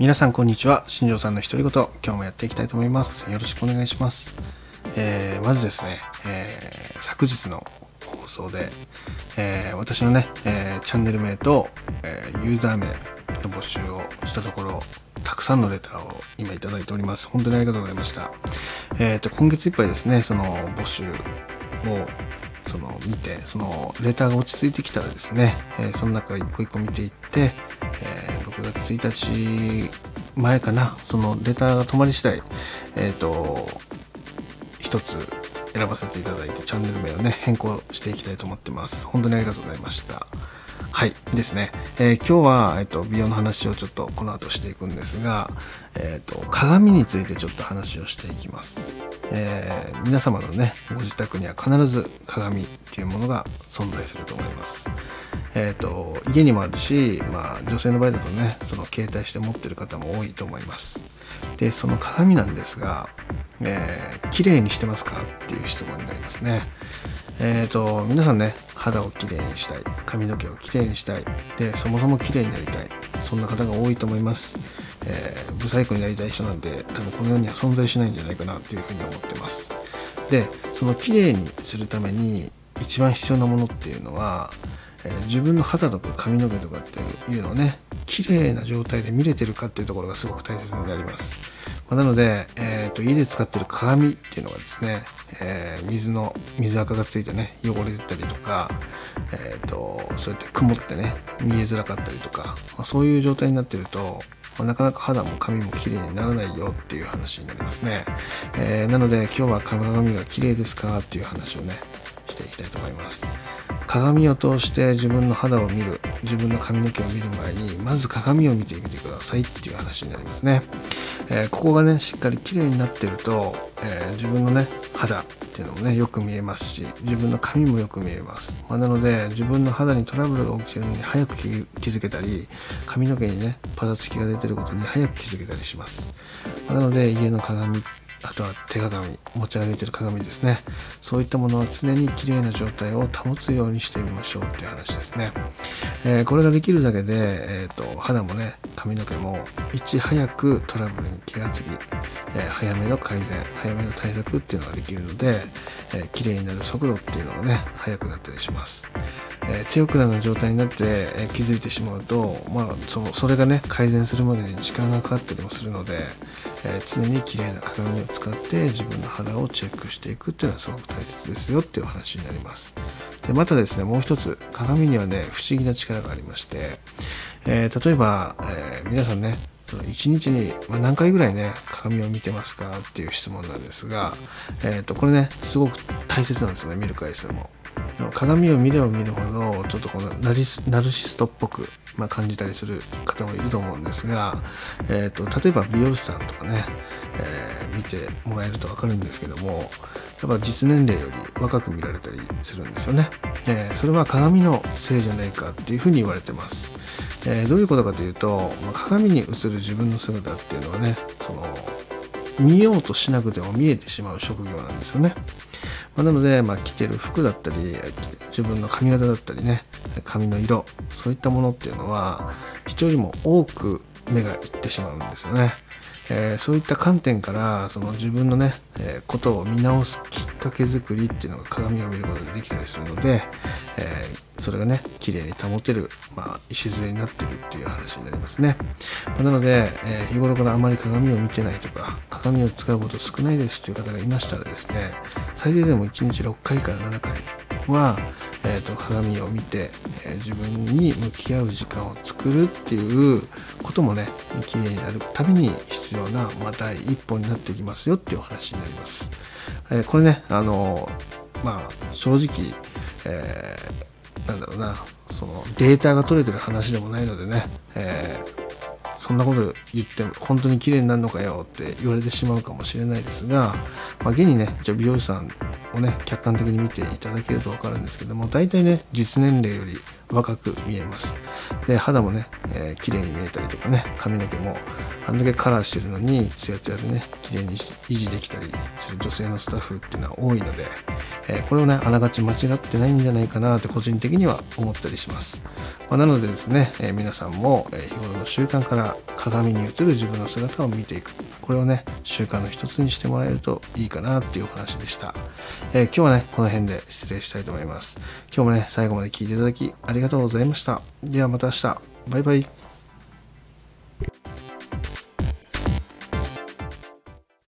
皆さんこんにちは。新庄さんの独り言今日もやっていきたいと思います。よろしくお願いします、えーまずですね、えー昨日の放送で、えー私のね、えチャンネル名と、えユーザー名の募集をしたところたくさんのレターを今いただいております。本当にありがとうございました。えっ、と今月いっぱいですねその募集をその見てそのレターが落ち着いてきたらですね、えその中一個一個見ていって、9月1日前かな。そのデータが止まり次第えっ、と一つ選ばせていただいてチャンネル名をね変更していきたいと思ってます。本当にありがとうございました。はいですね、えー今日は、えっと美容の話をちょっとこの後していくんですが、えっと鏡についてちょっと話をしていきます、えー皆様のねご自宅には必ず鏡っていうものが存在すると思います。えっ、と家にもあるし、まあ、女性の場合だとねその携帯して持ってる方も多いと思います。でその鏡なんですが、えー、綺麗にしてますかっていう質問になりますね。えっ、と皆さんね肌をきれいにしたい髪の毛をきれいにしたいでそもそもきれいになりたいそんな方が多いと思います、えー、ブサイクになりたい人なんて多分この世には存在しないんじゃないかなっていうふうに思ってます。でそのきれいにするために一番必要なものっていうのは、えー自分の肌とか髪の毛とかっていうのをね綺麗な状態で見れてるかっていうところがすごく大切になります、まなので、えーと家で使ってる鏡っていうのがですね、えー水の水垢がついてね汚れてたりとか、えー、とそうやって曇ってね見えづらかったりとか、まあそういう状態になってるとまあなかなか肌も髪も綺麗にならないよっていう話になりますね、えーなので今日は鏡が綺麗ですかっていう話をねしていきたいと思います。鏡を通して自分の肌を見る自分の髪の毛を見る前にまず鏡を見てみてくださいっていう話になりますね、えーここがねしっかり綺麗になってると、えー自分のね肌っていうのもねよく見えますし自分の髪もよく見えます、まあなので自分の肌にトラブルが起きてるのに早く気づけたり髪の毛にねパサつきが出てることに早く気づけたりします、まあなので家の鏡っあとは手鏡持ち歩いてる鏡ですね。そういったものは常に綺麗な状態を保つようにしてみましょうっていう話ですね、えーこれができるだけで、えー、と肌もね髪の毛もいち早くトラブルに気がつき、えー早めの改善早めの対策っていうのができるので、えー綺麗になる速度っていうのがね速くなったりします。え手遅れな状態になって、え気づいてしまうと、まあ、そのそれがね改善するまでに時間がかかったりもするので、え常に綺麗な鏡を使って自分の肌をチェックしていくっていうのはすごく大切ですよっていうお話になります。でまたですねもう一つ鏡にはね不思議な力がありまして、えー例えば、えー皆さんねその1日に何回ぐらいね鏡を見てますかっていう質問なんですが、えー、とこれねすごく大切なんですよね見る回数も。鏡を見れば見るほどちょっとこのナリスナルシストっぽく、まあ、感じたりする方もいると思うんですが、えー、と例えば美容師さんとかね、えー見てもらえると分かるんですけどもやっぱ実年齢より若く見られたりするんですよね、えーそれは鏡のせいじゃないかっていうふうに言われてます、えーどういうことかというと、まあ、鏡に映る自分の姿っていうのはねその見ようとしなくても見えてしまう職業なんですよね。まあなので、まあ、着てる服だったり自分の髪型だったりね髪の色そういったものっていうのは人よりも多く目がいってしまうんですよね。えーそういった観点からその自分のね、えーことを見直すきっかけ作りっていうのが鏡を見ることでできたりするので、えーそれがね綺麗に保てる、まあ、礎になってるっていう話になりますね、まあなので、え日頃からあまり鏡を見てないとか鏡を使うこと少ないですという方がいましたらですね最低でも1日6回から7回は、えーと鏡を見て、えー自分に向き合う時間を作るっていうこともね綺麗になるために必要な、まあ、第一歩になってきますよっていうお話になります、えーこれねあのまあ正直、えーなんだろうなそのデータが取れてる話でもないのでね、えーそんなこと言って本当に綺麗になるのかよって言われてしまうかもしれないですが、まあ、現にねじゃあ美容師さんをね客観的に見ていただけると分かるんですけども大体ね実年齢より若く見えます。で肌もね、えー、綺麗に見えたりとかね髪の毛もあんだけカラーしてるのにツヤツヤでね綺麗に維持できたりする女性のスタッフっていうのは多いので、えー、これをねあながち間違ってないんじゃないかなって個人的には思ったりします、まあ、なのでですね、えー、皆さんも、日頃の習慣から鏡に映る自分の姿を見ていく。これをね習慣の一つにしてもらえるといいかなっていうお話でした、え今日はねこの辺で失礼したいと思います。今日もね最後まで聞いていただきありがとうございました。ではまた明日。バイバイ。